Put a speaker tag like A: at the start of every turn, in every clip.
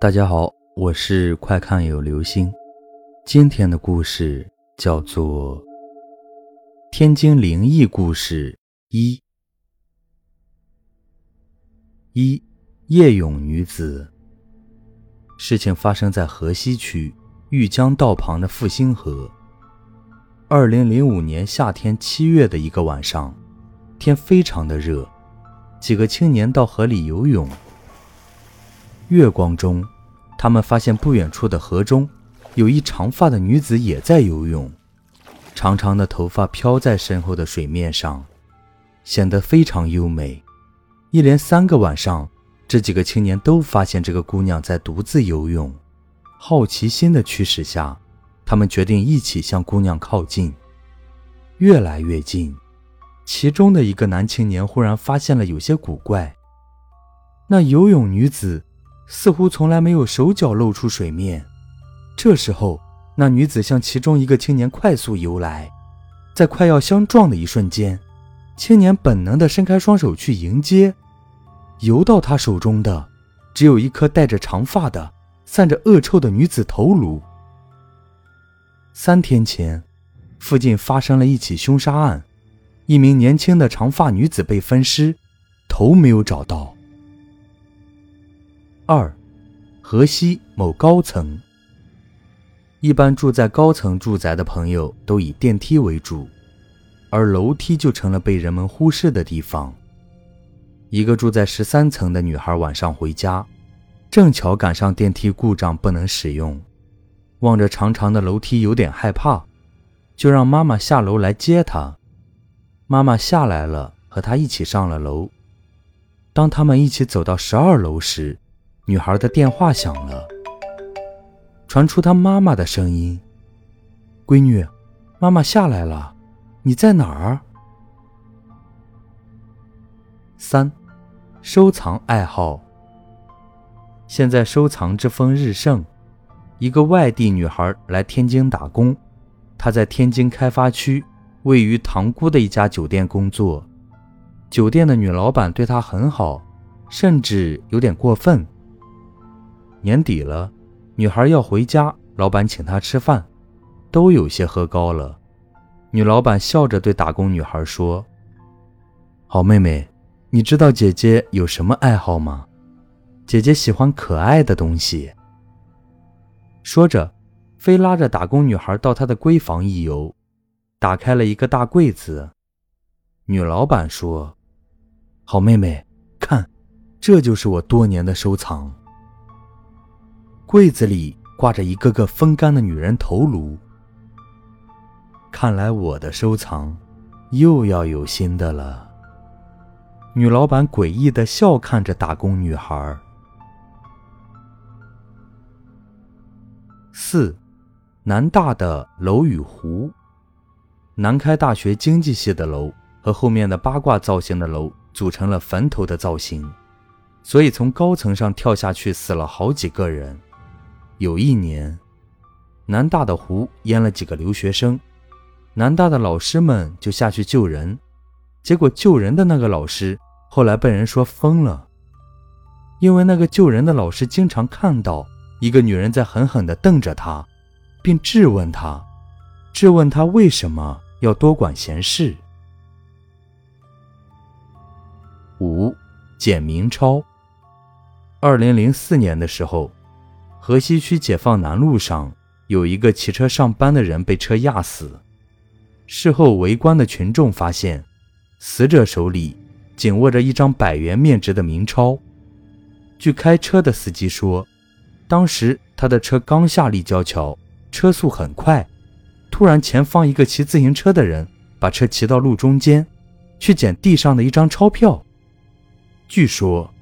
A: 大家好，我是快看有流星。今天的故事叫做《天津灵异故事一》。一叶勇女子。事情发生在河西区玉江道旁的复兴河。二零零五年夏天七月的一个晚上，天非常的热，几个青年到河里游泳。月光中，他们发现不远处的河中有一长发的女子也在游泳，长长的头发飘在身后的水面上，显得非常优美。一连三个晚上，这几个青年都发现这个姑娘在独自游泳。好奇心的驱使下，他们决定一起向姑娘靠近。越来越近，其中的一个男青年忽然发现了有些古怪，那游泳女子。似乎从来没有手脚露出水面。这时候，那女子向其中一个青年快速游来，在快要相撞的一瞬间，青年本能地伸开双手去迎接。游到他手中的，只有一颗带着长发的、散着恶臭的女子头颅。三天前，附近发生了一起凶杀案，一名年轻的长发女子被分尸，头没有找到。二，河西某高层。一般住在高层住宅的朋友都以电梯为主，而楼梯就成了被人们忽视的地方。一个住在十三层的女孩晚上回家，正巧赶上电梯故障不能使用，望着长长的楼梯有点害怕，就让妈妈下楼来接她。妈妈下来了，和她一起上了楼。当他们一起走到十二楼时，女孩的电话响了，传出她妈妈的声音：“闺女，妈妈下来了，你在哪儿？”三，收藏爱好。现在收藏之风日盛，一个外地女孩来天津打工，她在天津开发区位于塘沽的一家酒店工作，酒店的女老板对她很好，甚至有点过分。年底了，女孩要回家，老板请她吃饭，都有些喝高了。女老板笑着对打工女孩说：“好妹妹，你知道姐姐有什么爱好吗？姐姐喜欢可爱的东西。”说着，非拉着打工女孩到她的闺房一游，打开了一个大柜子。女老板说：“好妹妹，看，这就是我多年的收藏。”柜子里挂着一个个风干的女人头颅，看来我的收藏又要有新的了。女老板诡异的笑看着打工女孩。四，南大的楼与湖。南开大学经济系的楼和后面的八卦造型的楼组成了坟头的造型，所以从高层上跳下去死了好几个人。有一年，南大的湖淹了几个留学生，南大的老师们就下去救人，结果救人的那个老师后来被人说疯了，因为那个救人的老师经常看到一个女人在狠狠地瞪着他，并质问他，质问他为什么要多管闲事。五，简明超。二零零四年的时候。河西区解放南路上有一个骑车上班的人被车压死。事后围观的群众发现，死者手里紧握着一张百元面值的明钞。据开车的司机说，当时他的车刚下立交桥，车速很快，突然前方一个骑自行车的人把车骑到路中间，去捡地上的一张钞票。据说，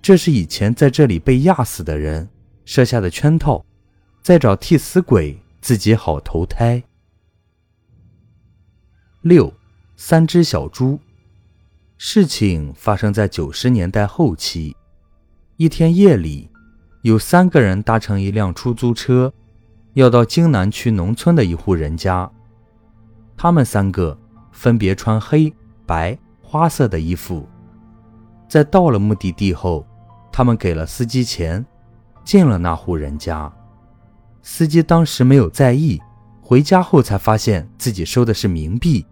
A: 这是以前在这里被压死的人。设下的圈套，再找替死鬼，自己好投胎。六，三只小猪。事情发生在九十年代后期。一天夜里，有三个人搭乘一辆出租车，要到京南区农村的一户人家。他们三个分别穿黑白花色的衣服。在到了目的地后，他们给了司机钱。进了那户人家。司机当时没有在意，回家后才发现自己收的是冥币。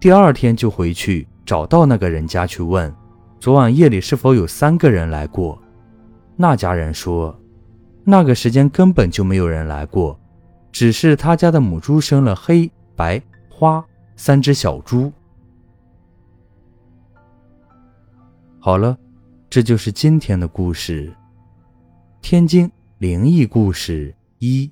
A: 第二天就回去找到那个人家去问，昨晚夜里是否有三个人来过。那家人说，那个时间根本就没有人来过，只是他家的母猪生了黑白花三只小猪。好了，这就是今天的故事——天津灵异故事一。